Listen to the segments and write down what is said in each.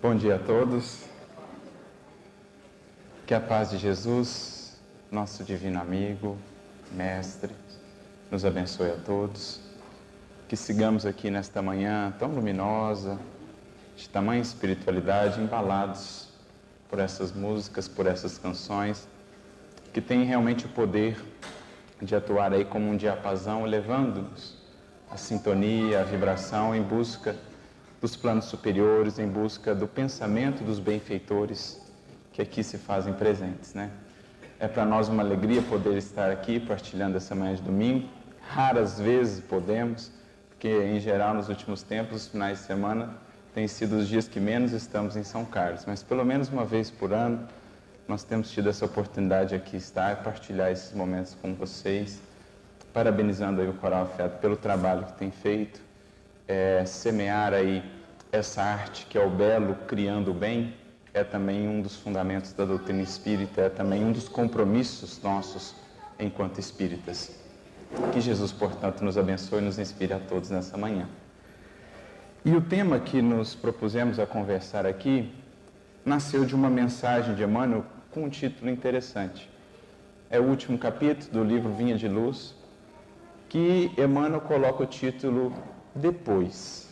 Bom dia a todos. Que a paz de Jesus, nosso divino amigo, mestre, nos abençoe a todos. Que sigamos aqui nesta manhã tão luminosa, de tamanha espiritualidade, embalados por essas músicas, por essas canções, que têm realmente o poder de atuar aí como um diapasão, levando-nos a sintonia, a vibração em busca dos planos superiores, em busca do pensamento dos benfeitores que aqui se fazem presentes, né? É para nós uma alegria poder estar aqui partilhando essa manhã de domingo. Raras vezes podemos, porque em geral nos últimos tempos, os finais de semana têm sido os dias que menos estamos em São Carlos, mas pelo menos uma vez por ano nós temos tido essa oportunidade aqui estar e partilhar esses momentos com vocês, parabenizando aí o Coral Afeto pelo trabalho que tem feito, é, semear aí essa arte que é o belo criando o bem, é também um dos fundamentos da doutrina espírita, é também um dos compromissos nossos enquanto espíritas. Que Jesus, portanto, nos abençoe e nos inspire a todos nessa manhã. E o tema que nos propusemos a conversar aqui nasceu de uma mensagem de Emmanuel com um título interessante. É o último capítulo do livro Vinha de Luz, que Emmanuel coloca o título Depois.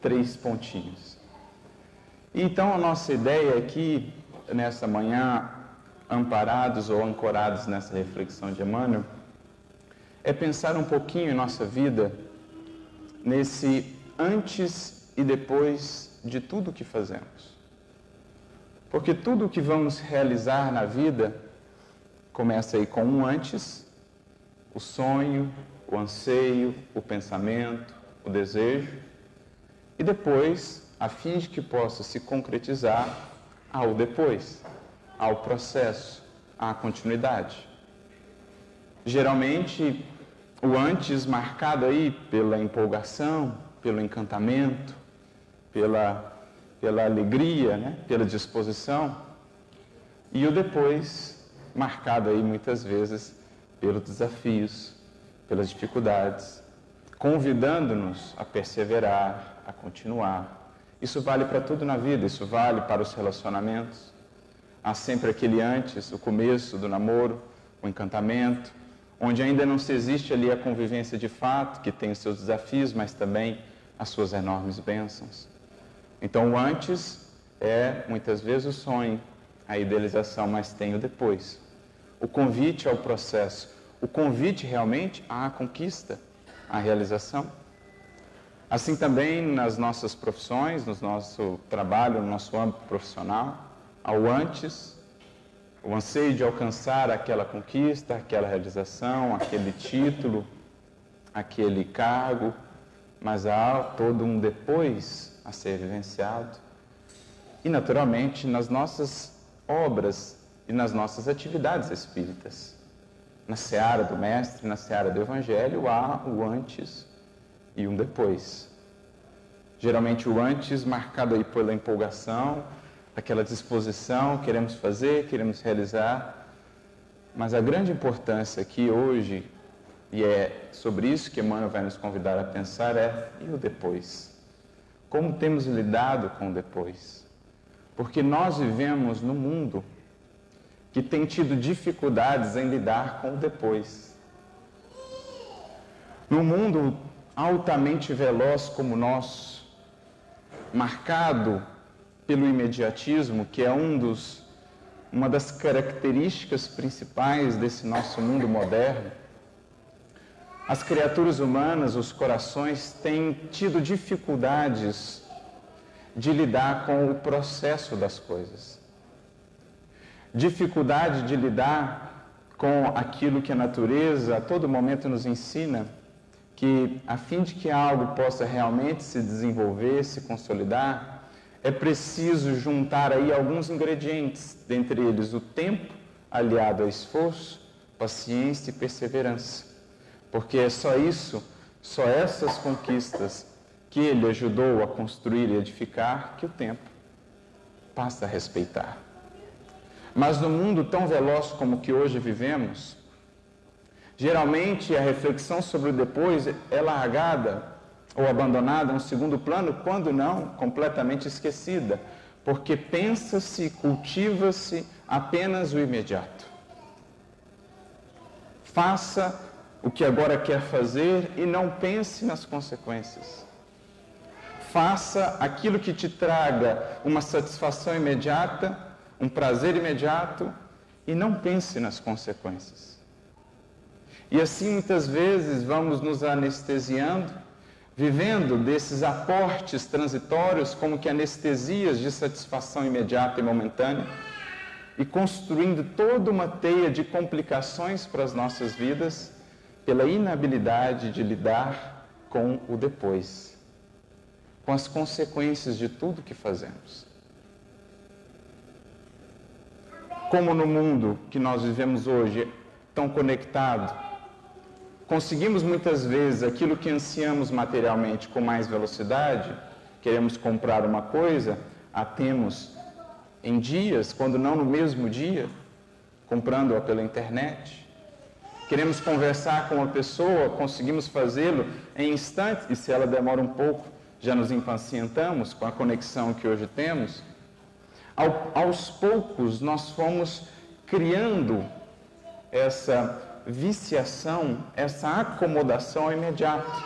Três pontinhos. Então, a nossa ideia aqui, nessa manhã, amparados ou ancorados nessa reflexão de Emmanuel, é pensar um pouquinho em nossa vida nesse antes e depois de tudo que fazemos. Porque tudo o que vamos realizar na vida começa aí com um antes, o sonho, o anseio, o pensamento, o desejo, e depois, a fim de que possa se concretizar, ao depois, ao processo, à continuidade. Geralmente, o antes marcado aí pela empolgação, pelo encantamento, pela pela alegria, né? pela disposição, e o depois, marcado aí muitas vezes pelos desafios, pelas dificuldades, convidando-nos a perseverar, a continuar. Isso vale para tudo na vida, isso vale para os relacionamentos. Há sempre aquele antes, o começo do namoro, o encantamento, onde ainda não se existe ali a convivência de fato, que tem os seus desafios, mas também as suas enormes bênçãos. Então, o antes é muitas vezes o sonho, a idealização, mas tem o depois. O convite ao processo, o convite realmente à conquista, à realização. Assim também nas nossas profissões, no nosso trabalho, no nosso âmbito profissional, ao antes, o anseio de alcançar aquela conquista, aquela realização, aquele título, aquele cargo, mas há todo um depois a ser vivenciado. E, naturalmente, nas nossas obras e nas nossas atividades espíritas. Na seara do Mestre, na seara do Evangelho, há o antes e um depois. Geralmente o antes marcado aí pela empolgação, aquela disposição, queremos fazer, queremos realizar. Mas a grande importância aqui hoje, e é sobre isso que Emmanuel vai nos convidar a pensar, é e o depois? Como temos lidado com o depois? Porque nós vivemos num mundo que tem tido dificuldades em lidar com o depois. Num mundo altamente veloz como o nosso, marcado pelo imediatismo, que é um dos, uma das características principais desse nosso mundo moderno, as criaturas humanas, os corações, têm tido dificuldades de lidar com o processo das coisas. Dificuldade de lidar com aquilo que a natureza a todo momento nos ensina, que a fim de que algo possa realmente se desenvolver, se consolidar, é preciso juntar aí alguns ingredientes, dentre eles o tempo aliado ao esforço, paciência e perseverança. Porque é só isso, só essas conquistas que ele ajudou a construir e edificar que o tempo passa a respeitar. Mas no mundo tão veloz como que hoje vivemos, geralmente a reflexão sobre o depois é largada ou abandonada a um segundo plano, quando não, completamente esquecida, porque pensa-se, cultiva-se apenas o imediato. Faça o que agora quer fazer e não pense nas consequências. Faça aquilo que te traga uma satisfação imediata, um prazer imediato e não pense nas consequências. E assim muitas vezes vamos nos anestesiando, vivendo desses aportes transitórios como que anestesias de satisfação imediata e momentânea e construindo toda uma teia de complicações para as nossas vidas pela inabilidade de lidar com o depois, com as consequências de tudo que fazemos. Como no mundo que nós vivemos hoje, tão conectado, conseguimos muitas vezes aquilo que ansiamos materialmente com mais velocidade, queremos comprar uma coisa, a temos em dias, quando não no mesmo dia, comprando-a pela internet. Queremos conversar com uma pessoa, conseguimos fazê-lo em instantes, e se ela demora um pouco, já nos impacientamos com a conexão que hoje temos. Ao, aos poucos, nós fomos criando essa viciação, essa acomodação ao imediato,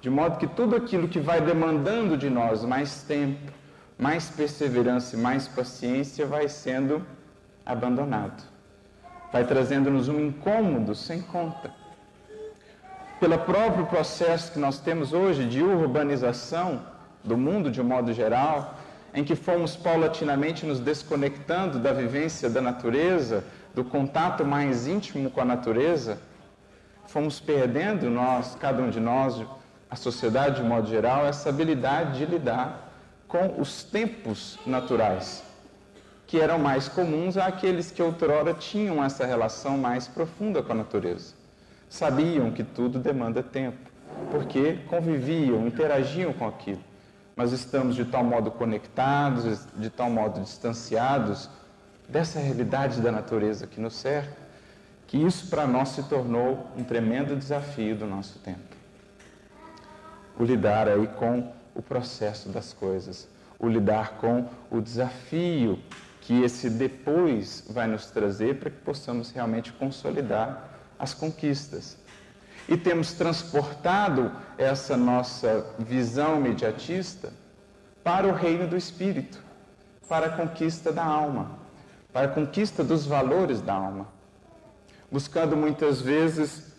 de modo que tudo aquilo que vai demandando de nós mais tempo, mais perseverança e mais paciência vai sendo abandonado. Vai trazendo-nos um incômodo sem conta. Pelo próprio processo que nós temos hoje de urbanização do mundo de um modo geral, em que fomos paulatinamente nos desconectando da vivência da natureza, do contato mais íntimo com a natureza, fomos perdendo nós, cada um de nós, a sociedade de modo geral, essa habilidade de lidar com os tempos naturais, que eram mais comuns àqueles que outrora tinham essa relação mais profunda com a natureza. Sabiam que tudo demanda tempo, porque conviviam, interagiam com aquilo. Mas estamos de tal modo conectados, de tal modo distanciados dessa realidade da natureza que nos cerca, que isso para nós se tornou um tremendo desafio do nosso tempo. O lidar aí com o processo das coisas, o lidar com o desafio que esse depois vai nos trazer para que possamos realmente consolidar as conquistas. E temos transportado essa nossa visão imediatista para o reino do espírito, para a conquista da alma, para a conquista dos valores da alma, buscando muitas vezes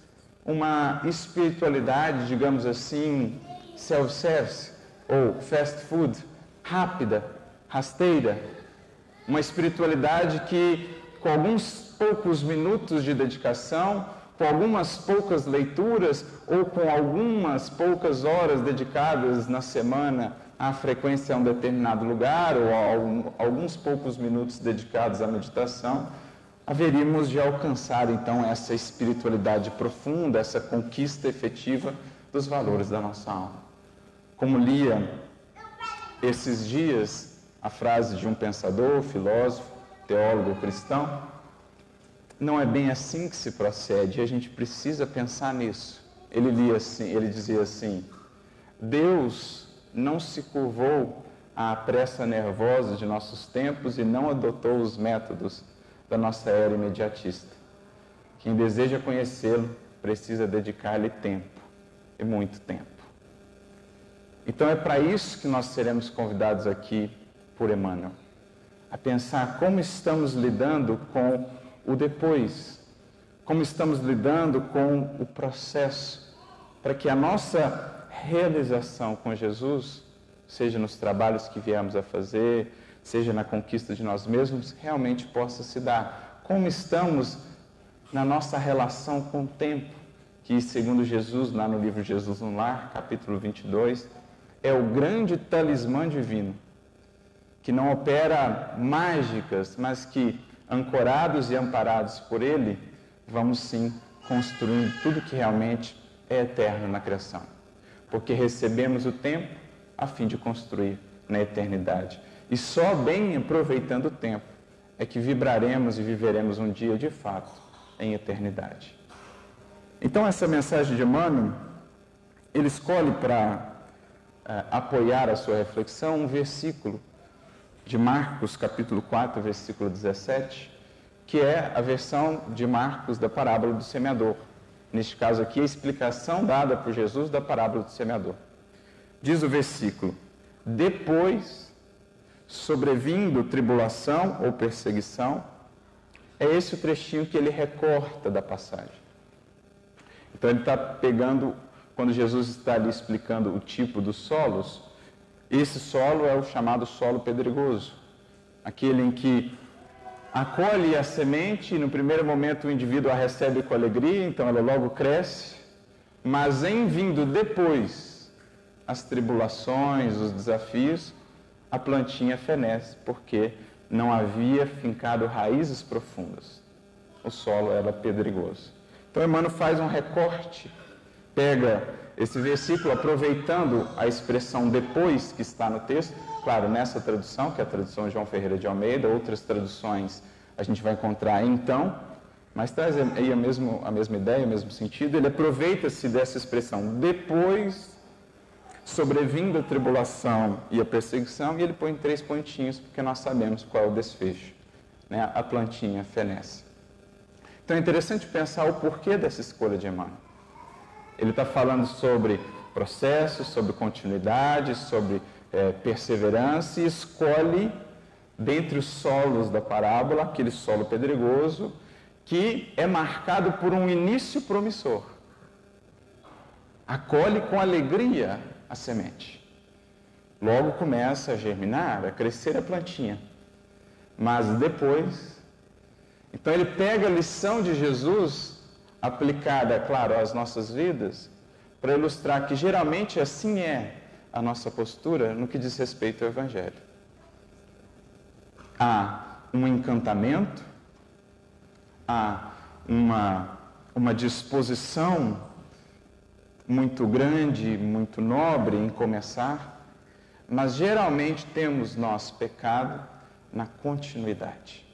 uma espiritualidade, digamos assim, self-service, ou fast food, rápida, rasteira, uma espiritualidade que, com alguns poucos minutos de dedicação, com algumas poucas leituras ou com algumas poucas horas dedicadas na semana à frequência a um determinado lugar ou a alguns poucos minutos dedicados à meditação, haveríamos de alcançar então essa espiritualidade profunda, essa conquista efetiva dos valores da nossa alma. Como lia esses dias a frase de um pensador, filósofo, teólogo cristão, não é bem assim que se procede, a gente precisa pensar nisso. Ele lia assim, ele dizia assim: Deus não se curvou à pressa nervosa de nossos tempos e não adotou os métodos da nossa era imediatista. Quem deseja conhecê-lo precisa dedicar-lhe tempo, e muito tempo. Então é para isso que nós seremos convidados aqui por Emmanuel, a pensar como estamos lidando com o depois, como estamos lidando com o processo, para que a nossa realização com Jesus, seja nos trabalhos que viemos a fazer, seja na conquista de nós mesmos, realmente possa se dar. Como estamos na nossa relação com o tempo, que segundo Jesus, lá no livro Jesus no Lar, capítulo 22, é o grande talismã divino, que não opera mágicas, mas que, ancorados e amparados por ele, vamos sim construindo tudo que realmente é eterno na criação. Porque recebemos o tempo a fim de construir na eternidade. E só bem aproveitando o tempo é que vibraremos e viveremos um dia de fato em eternidade. Então, essa mensagem de Emmanuel, ele escolhe para apoiar a sua reflexão um versículo de Marcos, capítulo 4, versículo 17, que é a versão de Marcos da parábola do semeador. Neste caso aqui, a explicação dada por Jesus da parábola do semeador. Diz o versículo: Depois, sobrevindo tribulação ou perseguição, é esse o trechinho que ele recorta da passagem. Então ele está pegando, quando Jesus está ali explicando o tipo dos solos, esse solo é o chamado solo pedregoso, aquele em que acolhe a semente no primeiro momento o indivíduo a recebe com alegria, então ela logo cresce, mas em vindo depois as tribulações, os desafios, a plantinha fenece, porque não havia fincado raízes profundas. O solo era pedregoso. Então Emmanuel faz um recorte, pega esse versículo aproveitando a expressão depois que está no texto, claro, nessa tradução, que é a tradução João Ferreira de Almeida, outras traduções a gente vai encontrar então, mas traz aí a, mesmo, a mesma ideia, o mesmo sentido, ele aproveita-se dessa expressão depois, sobrevindo a tribulação e a perseguição, e ele põe três pontinhos, porque nós sabemos qual é o desfecho. Né? A plantinha fenece. Então é interessante pensar o porquê dessa escolha de Emmanuel. Ele está falando sobre processo, sobre continuidade, sobre é, perseverança e escolhe, dentre os solos da parábola, aquele solo pedregoso, que é marcado por um início promissor. Acolhe com alegria a semente. Logo começa a germinar, a crescer a plantinha. Mas depois então ele pega a lição de Jesus, aplicada, claro, às nossas vidas, para ilustrar que geralmente assim é a nossa postura no que diz respeito ao Evangelho. Há um encantamento, há uma, uma disposição muito grande, muito nobre em começar, mas geralmente temos nós pecado na continuidade.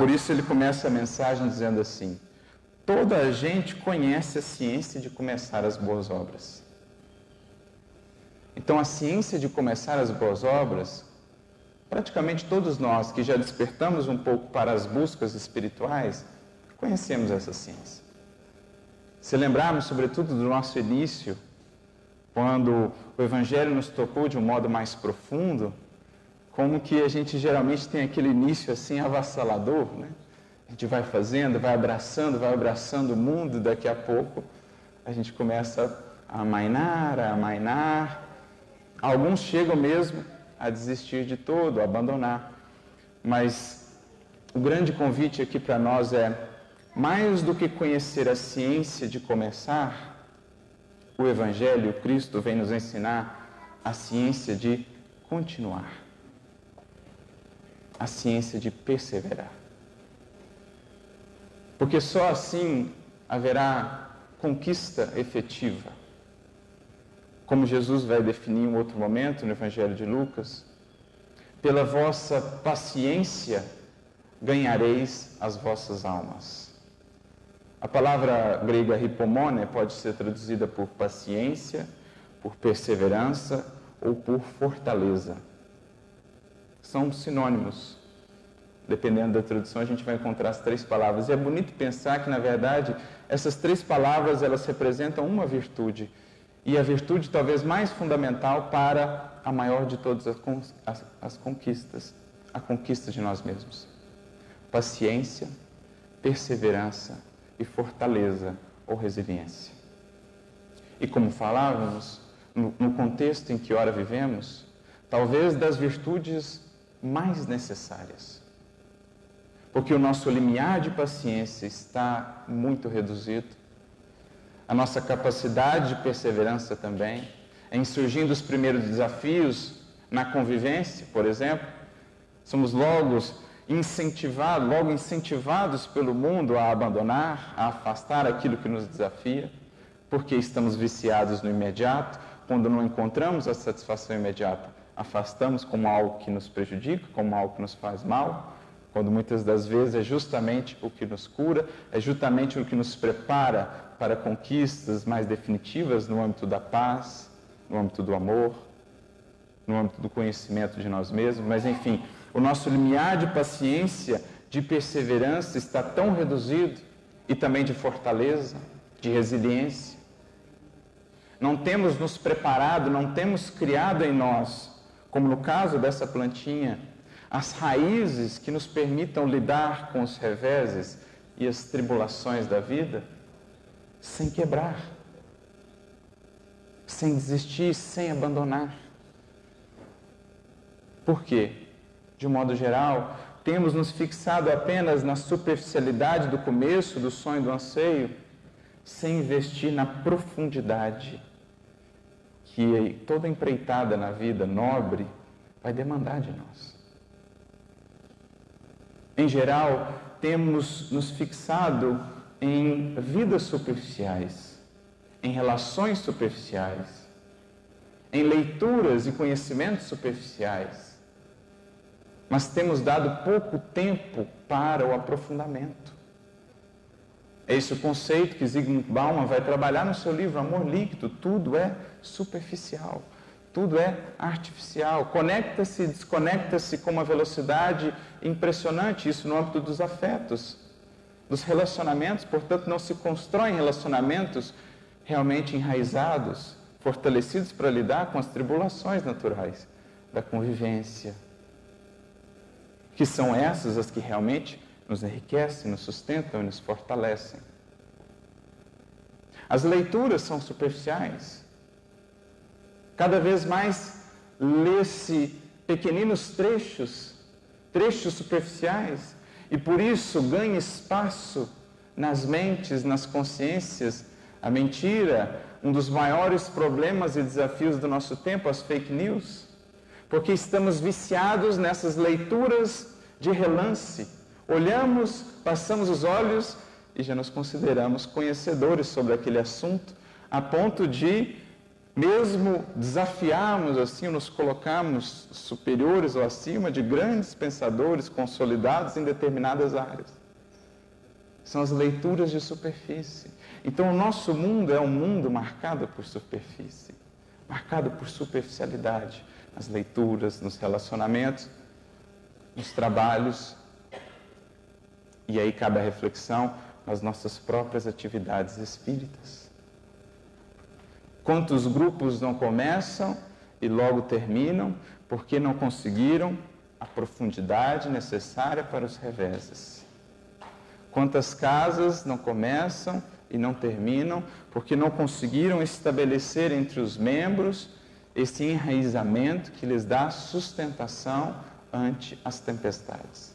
Por isso ele começa a mensagem dizendo assim: toda a gente conhece a ciência de começar as boas obras. Então, a ciência de começar as boas obras, praticamente todos nós que já despertamos um pouco para as buscas espirituais, conhecemos essa ciência. Se lembrarmos, sobretudo, do nosso início, quando o Evangelho nos tocou de um modo mais profundo, como que a gente geralmente tem aquele início assim avassalador, né? A gente vai fazendo, vai abraçando, vai abraçando o mundo, daqui a pouco a gente começa a amainar, a amainar. Alguns chegam mesmo a desistir de todo, a abandonar. Mas o grande convite aqui para nós é mais do que conhecer a ciência de começar, o Evangelho, o Cristo vem nos ensinar a ciência de continuar a ciência de perseverar. Porque só assim haverá conquista efetiva. Como Jesus vai definir em um outro momento no Evangelho de Lucas, pela vossa paciência ganhareis as vossas almas. A palavra grega hipomone pode ser traduzida por paciência, por perseverança ou por fortaleza são sinônimos. Dependendo da tradução, a gente vai encontrar as três palavras. E é bonito pensar que, na verdade, essas três palavras elas representam uma virtude. E a virtude talvez mais fundamental para a maior de todas as, as, as conquistas a conquista de nós mesmos. Paciência, perseverança e fortaleza ou resiliência. E como falávamos, no, no contexto em que ora vivemos, talvez das virtudes mais necessárias. Porque o nosso limiar de paciência está muito reduzido, a nossa capacidade de perseverança também, em surgindo os primeiros desafios na convivência, por exemplo, somos logo incentivados, logo incentivados pelo mundo a abandonar, a afastar aquilo que nos desafia, porque estamos viciados no imediato, quando não encontramos a satisfação imediata, afastamos como algo que nos prejudica, como algo que nos faz mal, quando muitas das vezes é justamente o que nos cura, é justamente o que nos prepara para conquistas mais definitivas no âmbito da paz, no âmbito do amor, no âmbito do conhecimento de nós mesmos, mas enfim, o nosso limiar de paciência, de perseverança está tão reduzido e também de fortaleza, de resiliência. Não temos nos preparado, não temos criado em nós, como no caso dessa plantinha, as raízes que nos permitam lidar com os reveses e as tribulações da vida sem quebrar, sem desistir, sem abandonar. Por quê? De um modo geral, temos nos fixado apenas na superficialidade do começo, do sonho, do anseio, sem investir na profundidade que toda empreitada na vida nobre vai demandar de nós. Em geral, temos nos fixado em vidas superficiais, em relações superficiais, em leituras e conhecimentos superficiais, mas temos dado pouco tempo para o aprofundamento. É esse o conceito que Zygmunt Bauman vai trabalhar no seu livro Amor Líquido. Tudo é superficial, tudo é artificial. Conecta-se, desconecta-se com uma velocidade impressionante, isso no âmbito dos afetos, dos relacionamentos, portanto, não se constroem relacionamentos realmente enraizados, fortalecidos para lidar com as tribulações naturais da convivência, que são essas as que realmente nos enriquecem, nos sustentam e nos fortalecem. As leituras são superficiais. Cada vez mais lê-se pequeninos trechos trechos superficiais e por isso ganha espaço nas mentes, nas consciências, a mentira, um dos maiores problemas e desafios do nosso tempo, as fake news, porque estamos viciados nessas leituras de relance. Olhamos, passamos os olhos e já nos consideramos conhecedores sobre aquele assunto, a ponto de mesmo desafiarmos assim, nos colocarmos superiores ou acima de grandes pensadores consolidados em determinadas áreas. São as leituras de superfície. Então, o nosso mundo é um mundo marcado por superfície, marcado por superficialidade, nas leituras, nos relacionamentos, nos trabalhos. E aí cabe a reflexão nas nossas próprias atividades espíritas. Quantos grupos não começam e logo terminam porque não conseguiram a profundidade necessária para os reveses? Quantas casas não começam e não terminam porque não conseguiram estabelecer entre os membros esse enraizamento que lhes dá sustentação ante as tempestades?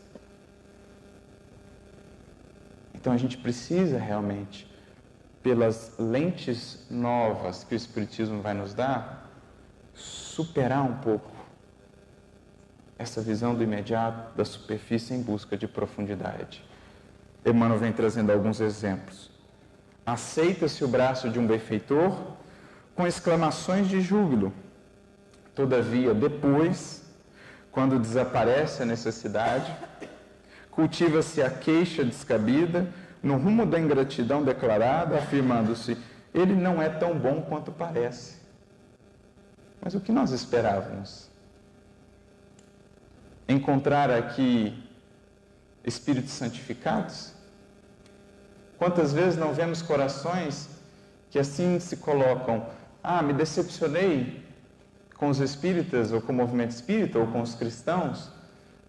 Então a gente precisa realmente pelas lentes novas que o Espiritismo vai nos dar, superar um pouco essa visão do imediato, da superfície em busca de profundidade. Emmanuel vem trazendo alguns exemplos. Aceita-se o braço de um benfeitor com exclamações de júbilo. Todavia, depois, quando desaparece a necessidade, cultiva-se a queixa descabida no rumo da ingratidão declarada, afirmando-se: ele não é tão bom quanto parece. Mas o que nós esperávamos? Encontrar aqui espíritos santificados? Quantas vezes não vemos corações que assim se colocam: ah, me decepcionei com os espíritas, ou com o movimento espírita, ou com os cristãos,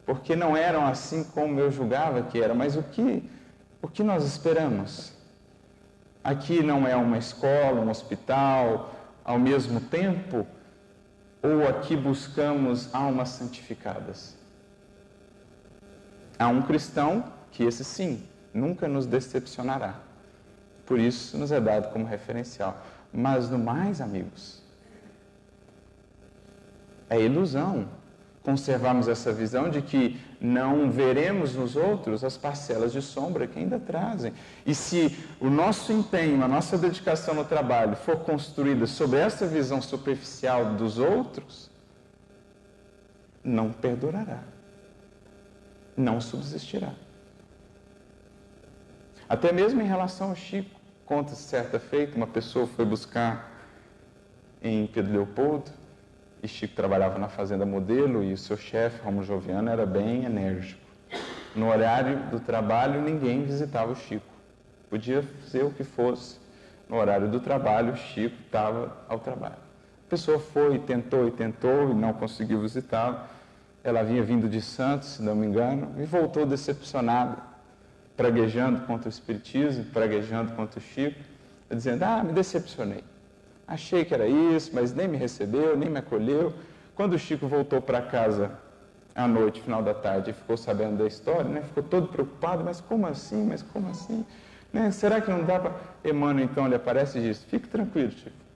porque não eram assim como eu julgava que eram. Mas o que o que nós esperamos? Aqui não é uma escola, um hospital, ao mesmo tempo, ou aqui buscamos almas santificadas? Há um cristão que esse sim nunca nos decepcionará. Por isso nos é dado como referencial. Mas no mais, amigos, é ilusão conservarmos essa visão de que não veremos nos outros as parcelas de sombra que ainda trazem. E se o nosso empenho, a nossa dedicação no trabalho for construída sobre essa visão superficial dos outros, não perdurará. não subsistirá. Até mesmo em relação ao Chico, conta-se certa feita, uma pessoa foi buscar em Pedro Leopoldo, e Chico trabalhava na fazenda modelo, e o seu chefe, Romulo Joviano, era bem enérgico. No horário do trabalho, ninguém visitava o Chico. Podia ser o que fosse. No horário do trabalho, o Chico estava ao trabalho. A pessoa foi, tentou e tentou e não conseguiu visitá-lo. Ela vinha vindo de Santos, se não me engano, e voltou decepcionada, praguejando contra o Espiritismo, praguejando contra o Chico, dizendo: Ah, me decepcionei. Achei que era isso, mas nem me recebeu, nem me acolheu. Quando o Chico voltou para casa à noite, final da tarde, e ficou sabendo da história, né? ficou todo preocupado: Mas como assim? Mas como assim? Né? Será que não dá para. Emmanuel então lhe aparece e diz: Fique tranquilo, Chico.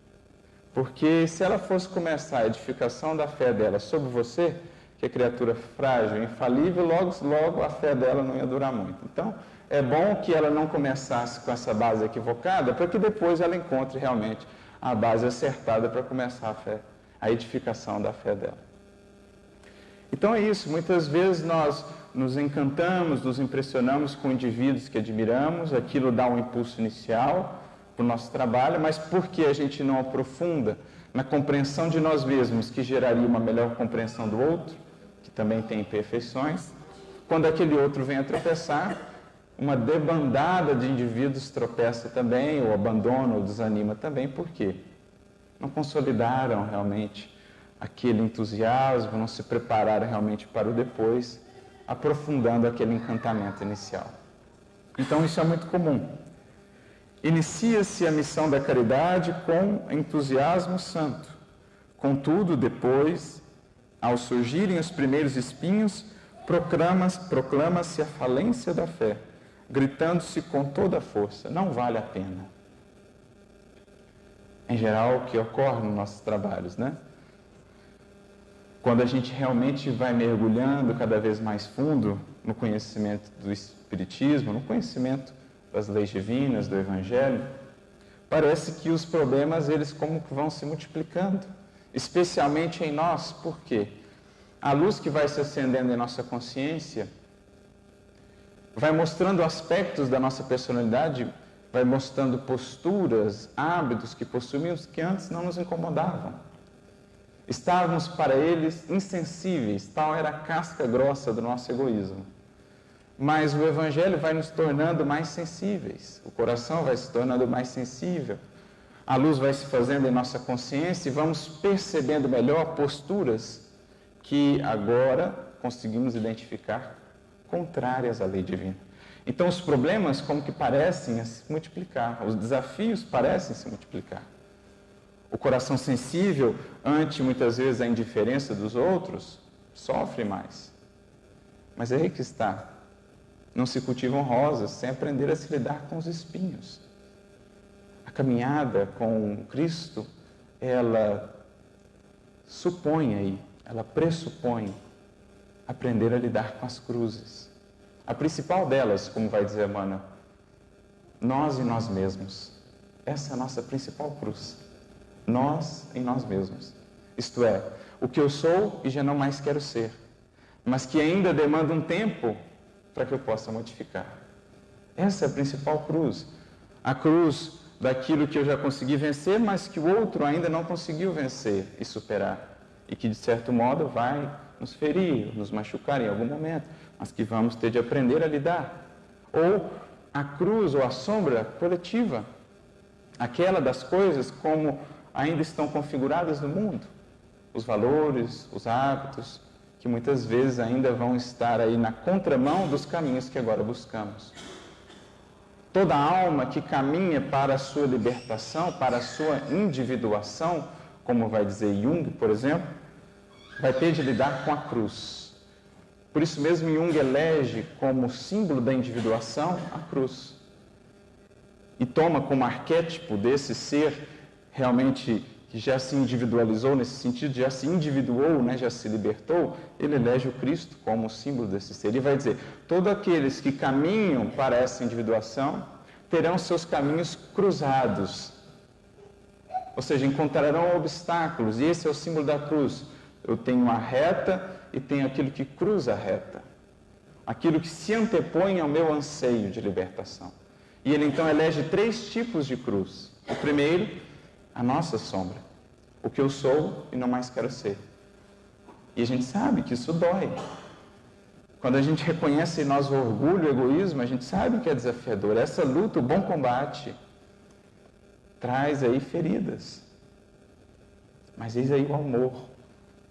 Porque se ela fosse começar a edificação da fé dela sobre você, que é criatura frágil, infalível, logo, logo a fé dela não ia durar muito. Então, é bom que ela não começasse com essa base equivocada, para que depois ela encontre realmente a base acertada para começar a fé, a edificação da fé dela. Então é isso, muitas vezes nós nos encantamos, nos impressionamos com indivíduos que admiramos, aquilo dá um impulso inicial para o nosso trabalho, mas por que a gente não aprofunda na compreensão de nós mesmos, que geraria uma melhor compreensão do outro, que também tem imperfeições, quando aquele outro vem a tropeçar, uma debandada de indivíduos tropeça também, ou abandona, ou desanima também, por quê? Não consolidaram realmente aquele entusiasmo, não se prepararam realmente para o depois, aprofundando aquele encantamento inicial. Então isso é muito comum. Inicia-se a missão da caridade com entusiasmo santo. Contudo, depois, ao surgirem os primeiros espinhos, proclama-se proclama a falência da fé gritando-se com toda a força: não vale a pena. Em geral, o que ocorre nos nossos trabalhos, né? Quando a gente realmente vai mergulhando cada vez mais fundo no conhecimento do Espiritismo, no conhecimento das leis divinas, do Evangelho, parece que os problemas eles como que vão se multiplicando, especialmente em nós, por quê? A luz que vai se acendendo em nossa consciência vai mostrando aspectos da nossa personalidade, vai mostrando posturas, hábitos que possuímos que antes não nos incomodavam. Estávamos para eles insensíveis, tal era a casca grossa do nosso egoísmo. Mas o Evangelho vai nos tornando mais sensíveis, o coração vai se tornando mais sensível, a luz vai se fazendo em nossa consciência e vamos percebendo melhor posturas que agora conseguimos identificar contrárias à lei divina. Então os problemas como que parecem se multiplicar, os desafios parecem se multiplicar. O coração sensível, ante muitas vezes a indiferença dos outros, sofre mais. Mas é aí que está. Não se cultivam rosas sem aprender a se lidar com os espinhos. A caminhada com Cristo, ela supõe aí, ela pressupõe aprender a lidar com as cruzes. A principal delas, como vai dizer Emmanuel, nós e nós mesmos. Essa é a nossa principal cruz. Nós em nós mesmos. Isto é, o que eu sou e já não mais quero ser, mas que ainda demanda um tempo para que eu possa modificar. Essa é a principal cruz. A cruz daquilo que eu já consegui vencer, mas que o outro ainda não conseguiu vencer e superar. E que, de certo modo, vai nos ferir, nos machucar em algum momento, mas que vamos ter de aprender a lidar. Ou a cruz ou a sombra coletiva, aquela das coisas como ainda estão configuradas no mundo, os valores, os hábitos, que muitas vezes ainda vão estar aí na contramão dos caminhos que agora buscamos. Toda alma que caminha para a sua libertação, para a sua individuação, como vai dizer Jung, por exemplo, vai ter de lidar com a cruz. Por isso mesmo Jung elege como símbolo da individuação a cruz. E toma como arquétipo desse ser realmente que já se individualizou nesse sentido, já se individuou, né, já se libertou, ele elege o Cristo como símbolo desse ser. E vai dizer: todos aqueles que caminham para essa individuação terão seus caminhos cruzados. Ou seja, encontrarão obstáculos, e esse é o símbolo da cruz. Eu tenho a reta e tenho aquilo que cruza a reta. aquilo que se antepõe ao meu anseio de libertação. E ele então elege três tipos de cruz. O primeiro, a nossa sombra, o que eu sou e não mais quero ser. E a gente sabe que isso dói. Quando a gente reconhece em nós o orgulho, o egoísmo, a gente sabe que é desafiador. Essa luta, o bom combate, traz aí feridas. Mas eis aí o amor,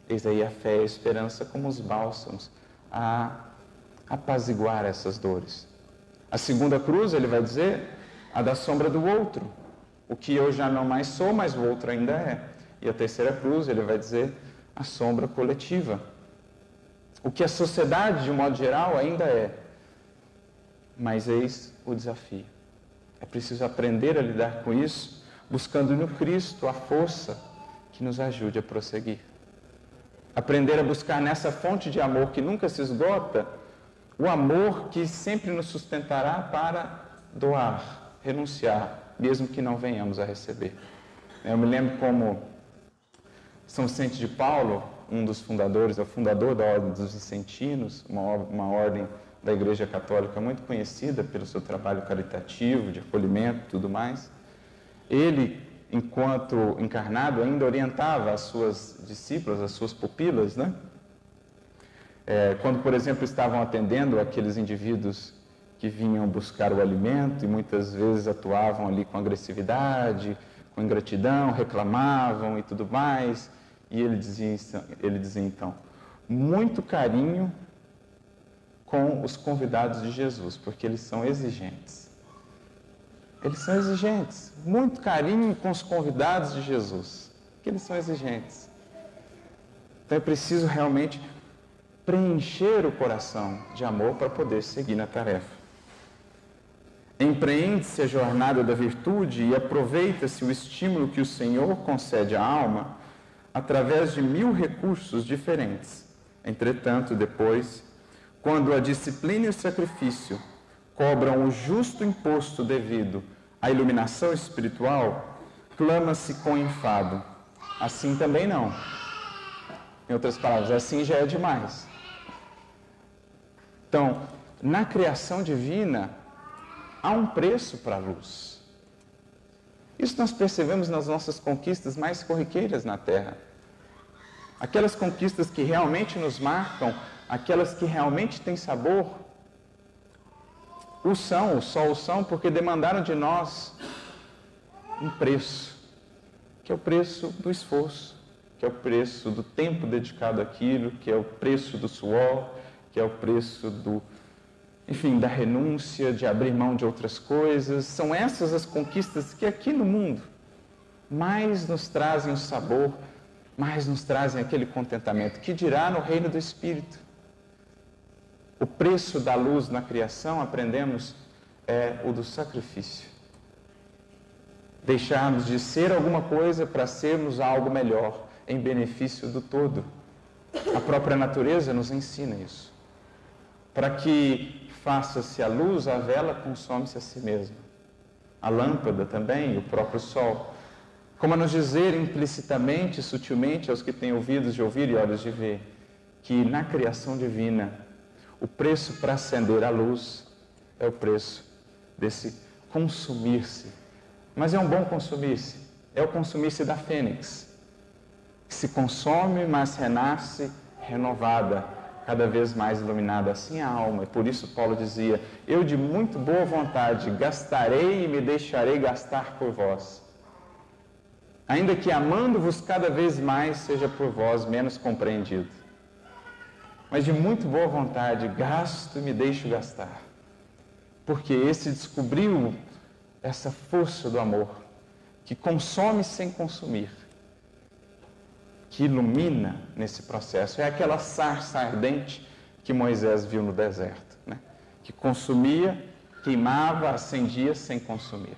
eis aí a fé e a esperança como os bálsamos a apaziguar essas dores. A segunda cruz, ele vai dizer, a da sombra do outro. O que eu já não mais sou, mas o outro ainda é. E a terceira cruz, ele vai dizer, a sombra coletiva. O que a sociedade, de um modo geral, ainda é. Mas eis o desafio. É preciso aprender a lidar com isso, buscando no Cristo a força que nos ajude a prosseguir. Aprender a buscar nessa fonte de amor que nunca se esgota, o amor que sempre nos sustentará para doar, renunciar, mesmo que não venhamos a receber. Eu me lembro como São Vicente de Paulo, um dos fundadores, é o fundador da Ordem dos Vicentinos, uma, uma ordem da Igreja Católica muito conhecida pelo seu trabalho caritativo, de acolhimento e tudo mais. Ele, enquanto encarnado, ainda orientava as suas discípulas, as suas pupilas, né? É, quando, por exemplo, estavam atendendo aqueles indivíduos que vinham buscar o alimento e muitas vezes atuavam ali com agressividade, com ingratidão, reclamavam e tudo mais. E ele dizia, ele dizia então: muito carinho com os convidados de Jesus, porque eles são exigentes. Eles são exigentes. Muito carinho com os convidados de Jesus, porque eles são exigentes. Então é preciso realmente preencher o coração de amor para poder seguir na tarefa. Empreende-se a jornada da virtude e aproveita-se o estímulo que o Senhor concede à alma através de mil recursos diferentes. Entretanto, depois, quando a disciplina e o sacrifício cobram o justo imposto devido à iluminação espiritual, clama-se com enfado. Assim também não. Em outras palavras, assim já é demais. Então, na criação divina, há um preço para a luz. Isso nós percebemos nas nossas conquistas mais corriqueiras na Terra. Aquelas conquistas que realmente nos marcam, aquelas que realmente têm sabor, o são, só o são, porque demandaram de nós um preço, que é o preço do esforço, que é o preço do tempo dedicado àquilo, que é o preço do suor, que é o preço do enfim, da renúncia, de abrir mão de outras coisas. São essas as conquistas que aqui no mundo mais nos trazem o sabor, mais nos trazem aquele contentamento. Que dirá no reino do Espírito? O preço da luz na criação, aprendemos, é o do sacrifício. Deixarmos de ser alguma coisa para sermos algo melhor, em benefício do todo. A própria natureza nos ensina isso. Para que faça-se a luz, a vela consome-se a si mesma. A lâmpada também, o próprio sol. Como a nos dizer implicitamente, sutilmente aos que têm ouvidos de ouvir e olhos de ver, que na criação divina o preço para acender a luz é o preço desse consumir-se. Mas é um bom consumir-se, é o consumir-se da fênix, que se consome, mas renasce renovada, cada vez mais iluminada, assim a alma. E por isso Paulo dizia: Eu de muito boa vontade gastarei e me deixarei gastar por vós. Ainda que amando-vos cada vez mais seja por vós menos compreendido. Mas de muito boa vontade gasto e me deixo gastar. Porque esse descobriu essa força do amor que consome sem consumir que ilumina nesse processo. É aquela sarça ardente que Moisés viu no deserto, né? que consumia, queimava, acendia sem consumir.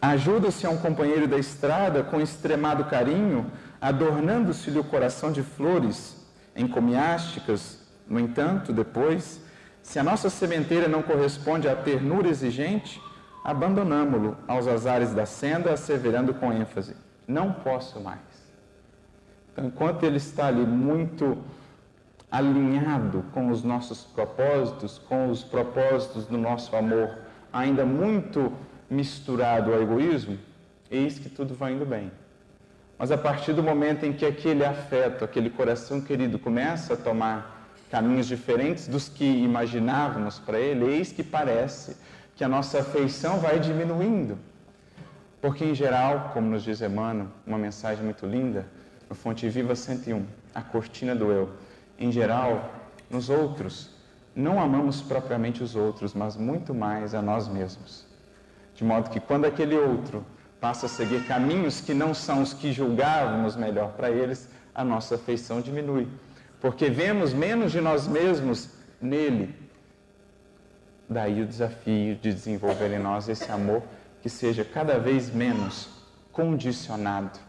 Ajuda-se a um companheiro da estrada com extremado carinho, adornando-se-lhe o coração de flores encomiásticas. No entanto, depois, se a nossa sementeira não corresponde à ternura exigente, abandonamo-lo aos azares da senda, asseverando com ênfase: não posso mais. Então, enquanto ele está ali muito alinhado com os nossos propósitos, com os propósitos do nosso amor, ainda muito misturado ao egoísmo, eis que tudo vai indo bem. Mas a partir do momento em que aquele afeto, aquele coração querido começa a tomar caminhos diferentes dos que imaginávamos para ele, eis que parece que a nossa afeição vai diminuindo. Porque, em geral, como nos diz Emmanuel, uma mensagem muito linda, no Fonte Viva 101, a cortina do eu. Em geral, nos outros, não amamos propriamente os outros, mas muito mais a nós mesmos. De modo que quando aquele outro passa a seguir caminhos que não são os que julgávamos melhor para eles, a nossa afeição diminui. Porque vemos menos de nós mesmos nele. Daí o desafio de desenvolver em nós esse amor que seja cada vez menos condicionado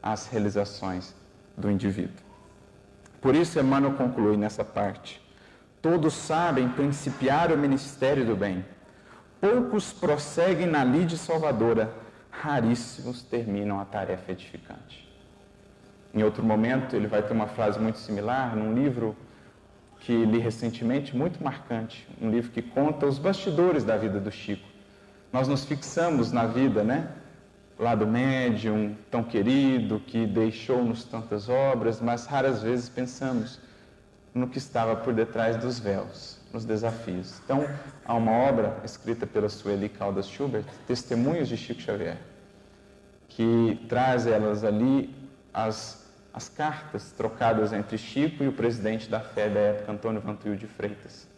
às realizações do indivíduo. Por isso, Emmanuel conclui nessa parte: todos sabem principiar o ministério do bem, poucos prosseguem na lide salvadora raríssimos terminam a tarefa edificante. Em outro momento, ele vai ter uma frase muito similar num livro que li recentemente, muito marcante, um livro que conta os bastidores da vida do Chico. Nós nos fixamos na vida, né? Lá do médium, tão querido, que deixou-nos tantas obras, mas raras vezes pensamos no que estava por detrás dos véus, nos desafios. Então, há uma obra escrita pela Sueli Caldas Schubert, Testemunhos de Chico Xavier, que traz elas ali as, as cartas trocadas entre Chico e o presidente da fé da época, Antônio Vantuil de Freitas.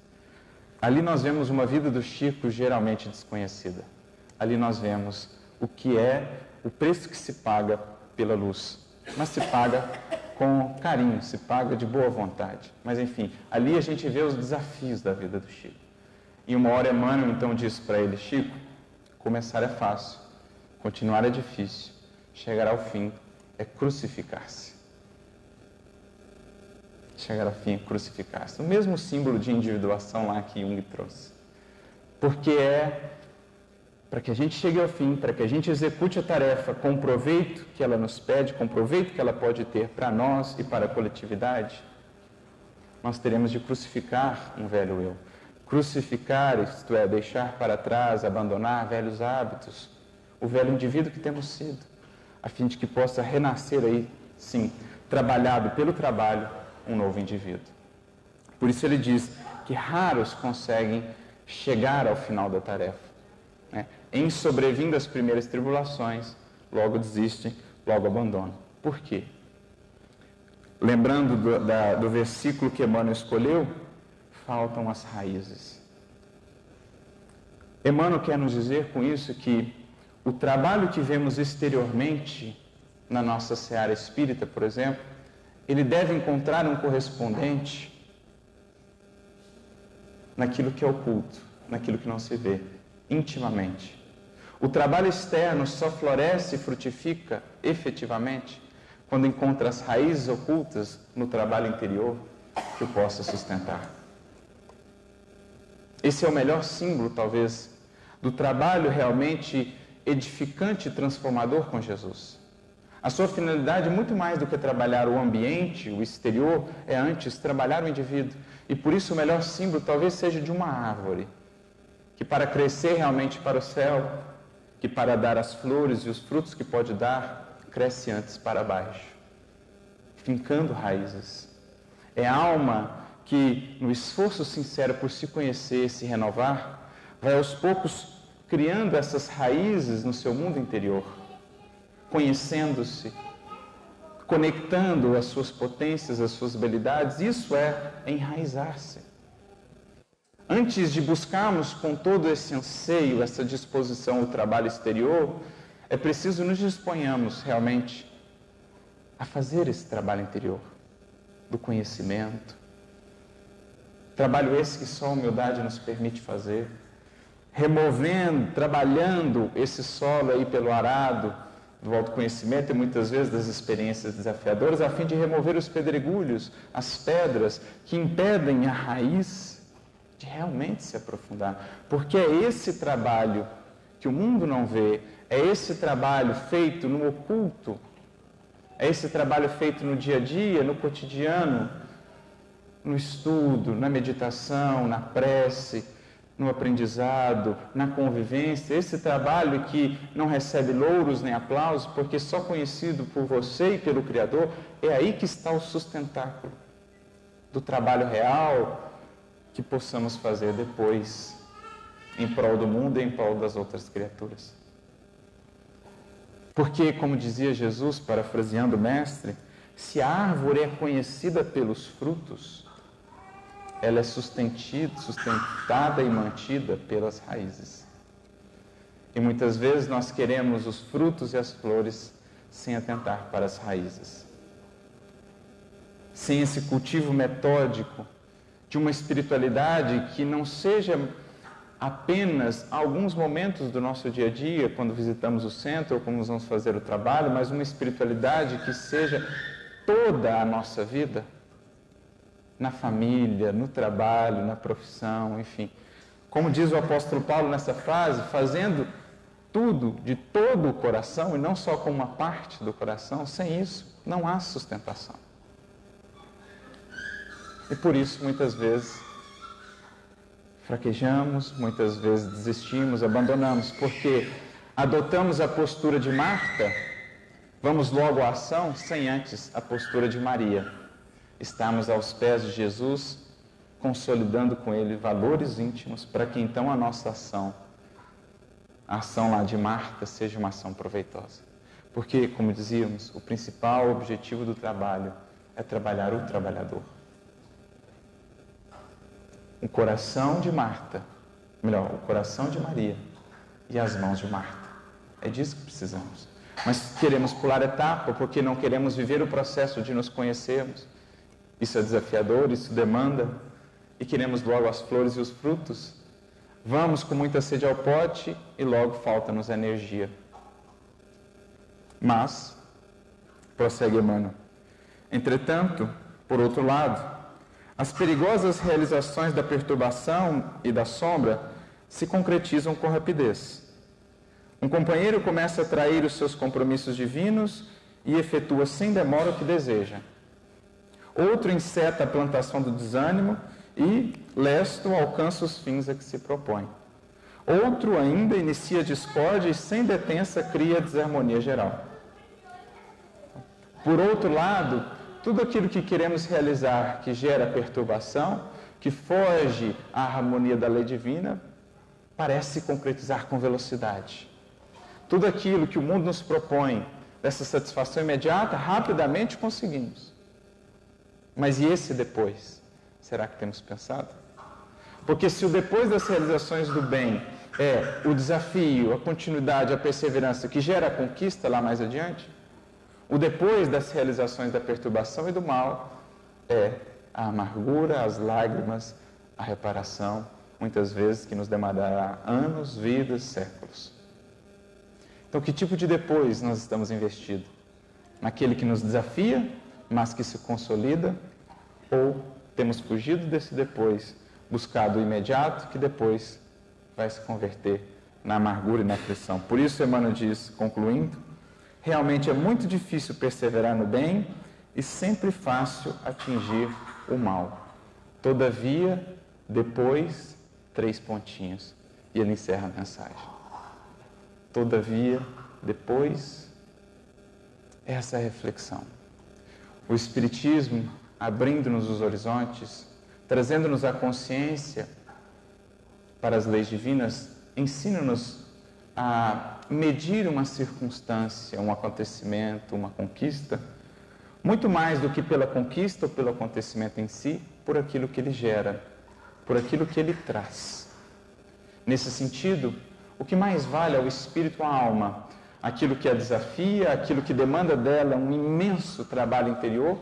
Ali nós vemos uma vida do Chico geralmente desconhecida. Ali nós vemos o que é o preço que se paga pela luz, mas se paga com carinho, se paga de boa vontade. Mas enfim, ali a gente vê os desafios da vida do Chico. E uma hora Emmanuel então disse para ele: Chico, começar é fácil, continuar é difícil, chegar ao fim é crucificar-se. Chegar ao fim é crucificar-se. O mesmo símbolo de individuação lá que Jung trouxe. Porque é para que a gente chegue ao fim, para que a gente execute a tarefa com o proveito que ela nos pede, com o proveito que ela pode ter para nós e para a coletividade, nós teremos de crucificar um velho eu. Crucificar, isto é, deixar para trás, abandonar velhos hábitos, o velho indivíduo que temos sido, a fim de que possa renascer aí, sim, trabalhado pelo trabalho, um novo indivíduo. Por isso ele diz que raros conseguem chegar ao final da tarefa. Em sobrevindo as primeiras tribulações, logo desistem, logo abandonam. Por quê? Lembrando do, da, do versículo que Emmanuel escolheu, faltam as raízes. Emmanuel quer nos dizer com isso que o trabalho que vemos exteriormente na nossa seara espírita, por exemplo, ele deve encontrar um correspondente naquilo que é oculto, naquilo que não se vê, intimamente. O trabalho externo só floresce e frutifica efetivamente quando encontra as raízes ocultas no trabalho interior que o possa sustentar. Esse é o melhor símbolo, talvez, do trabalho realmente edificante e transformador com Jesus. A sua finalidade, muito mais do que trabalhar o ambiente, o exterior, é antes trabalhar o indivíduo. E por isso o melhor símbolo talvez seja de uma árvore, que para crescer realmente para o céu, que para dar as flores e os frutos que pode dar, cresce antes para baixo, fincando raízes. É alma que, no esforço sincero por se conhecer e se renovar, vai aos poucos criando essas raízes no seu mundo interior, conhecendo-se, conectando as suas potências, as suas habilidades, isso é enraizar-se. Antes de buscarmos com todo esse anseio, essa disposição ao trabalho exterior, é preciso nos disponhamos realmente a fazer esse trabalho interior do conhecimento. Trabalho esse que só a humildade nos permite fazer removendo, trabalhando esse solo aí pelo arado do autoconhecimento e muitas vezes das experiências desafiadoras, a fim de remover os pedregulhos, as pedras que impedem a raiz de realmente se aprofundar. Porque é esse trabalho que o mundo não vê, é esse trabalho feito no oculto, é esse trabalho feito no dia a dia, no cotidiano, no estudo, na meditação, na prece, no aprendizado, na convivência, esse trabalho que não recebe louros nem aplausos, porque só conhecido por você e pelo Criador, é aí que está o sustentáculo do trabalho real que possamos fazer depois em prol do mundo e em prol das outras criaturas. Porque, como dizia Jesus, parafraseando o Mestre, se a árvore é conhecida pelos frutos, ela é sustentada e mantida pelas raízes. E muitas vezes nós queremos os frutos e as flores sem atentar para as raízes. Sem esse cultivo metódico de uma espiritualidade que não seja apenas alguns momentos do nosso dia a dia, quando visitamos o centro ou quando vamos fazer o trabalho, mas uma espiritualidade que seja toda a nossa vida, na família, no trabalho, na profissão, enfim. Como diz o apóstolo Paulo nessa frase, fazendo tudo de todo o coração e não só com uma parte do coração, sem isso não há sustentação. E por isso, muitas vezes, fraquejamos, muitas vezes desistimos, abandonamos, porque adotamos a postura de Marta, vamos logo à ação, sem antes a postura de Maria. Estamos aos pés de Jesus, consolidando com Ele valores íntimos, para que então a nossa ação, a ação lá de Marta, seja uma ação proveitosa. Porque, como dizíamos, o principal objetivo do trabalho é trabalhar o trabalhador o coração de Marta, melhor, o coração de Maria e as mãos de Marta. É disso que precisamos. Mas queremos pular etapa porque não queremos viver o processo de nos conhecermos. Isso é desafiador, isso demanda. E queremos logo as flores e os frutos. Vamos com muita sede ao pote e logo falta-nos energia. Mas, prossegue Emmanuel, entretanto, por outro lado, as perigosas realizações da perturbação e da sombra se concretizam com rapidez. Um companheiro começa a trair os seus compromissos divinos e efetua sem demora o que deseja. Outro inseta a plantação do desânimo e, lesto, alcança os fins a que se propõe. Outro ainda inicia discórdia e, sem detença, cria desarmonia geral. Por outro lado, tudo aquilo que queremos realizar que gera perturbação, que foge à harmonia da lei divina, parece se concretizar com velocidade. Tudo aquilo que o mundo nos propõe, dessa satisfação imediata, rapidamente conseguimos. Mas e esse depois? Será que temos pensado? Porque se o depois das realizações do bem é o desafio, a continuidade, a perseverança que gera a conquista lá mais adiante, o depois das realizações da perturbação e do mal é a amargura, as lágrimas, a reparação, muitas vezes que nos demandará anos, vidas, séculos. Então, que tipo de depois nós estamos investidos? Naquele que nos desafia, mas que se consolida? Ou temos fugido desse depois, buscado o imediato, que depois vai se converter na amargura e na aflição? Por isso, Emmanuel diz, concluindo, Realmente é muito difícil perseverar no bem e sempre fácil atingir o mal. Todavia, depois, três pontinhos. E ele encerra a mensagem. Todavia, depois, essa é a reflexão. O Espiritismo abrindo-nos os horizontes, trazendo-nos a consciência para as leis divinas, ensina-nos a medir uma circunstância, um acontecimento, uma conquista, muito mais do que pela conquista ou pelo acontecimento em si, por aquilo que ele gera, por aquilo que ele traz. Nesse sentido, o que mais vale é o espírito, a alma, aquilo que a desafia, aquilo que demanda dela um imenso trabalho interior,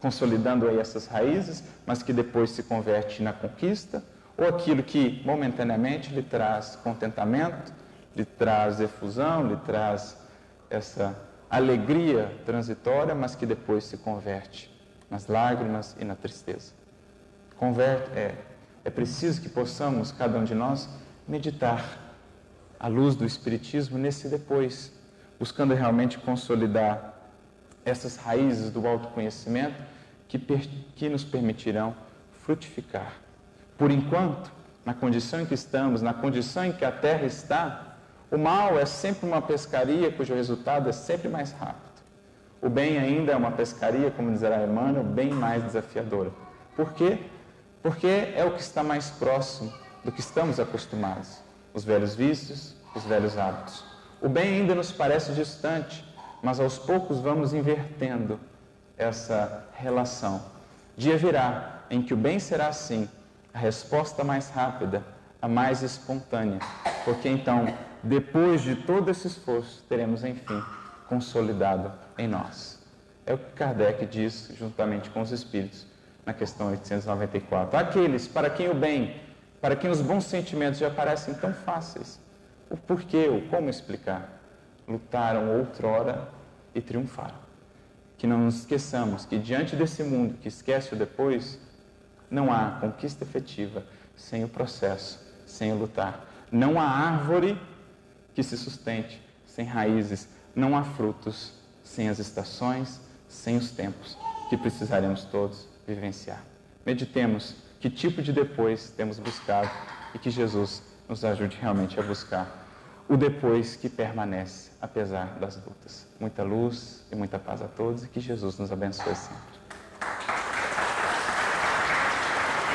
consolidando aí essas raízes, mas que depois se converte na conquista, ou aquilo que momentaneamente lhe traz contentamento, lhe traz efusão, lhe traz essa alegria transitória, mas que depois se converte nas lágrimas e na tristeza. Converte, é, é preciso que possamos, cada um de nós, meditar à luz do Espiritismo nesse depois, buscando realmente consolidar essas raízes do autoconhecimento que, que nos permitirão frutificar. Por enquanto, na condição em que estamos, na condição em que a terra está, o mal é sempre uma pescaria cujo resultado é sempre mais rápido. O bem ainda é uma pescaria, como dizerá Emmanuel, bem mais desafiadora. Por quê? Porque é o que está mais próximo do que estamos acostumados. Os velhos vícios, os velhos hábitos. O bem ainda nos parece distante, mas aos poucos vamos invertendo essa relação. Dia virá em que o bem será assim, a resposta mais rápida, a mais espontânea, porque então, depois de todo esse esforço, teremos enfim consolidado em nós. É o que Kardec diz juntamente com os Espíritos na questão 894. Aqueles para quem o bem, para quem os bons sentimentos já parecem tão fáceis, o porquê, o como explicar, lutaram outrora e triunfaram. Que não nos esqueçamos que diante desse mundo que esquece o depois, não há conquista efetiva sem o processo, sem o lutar. Não há árvore que se sustente sem raízes. Não há frutos sem as estações, sem os tempos que precisaremos todos vivenciar. Meditemos que tipo de depois temos buscado e que Jesus nos ajude realmente a buscar o depois que permanece apesar das lutas. Muita luz e muita paz a todos e que Jesus nos abençoe sempre.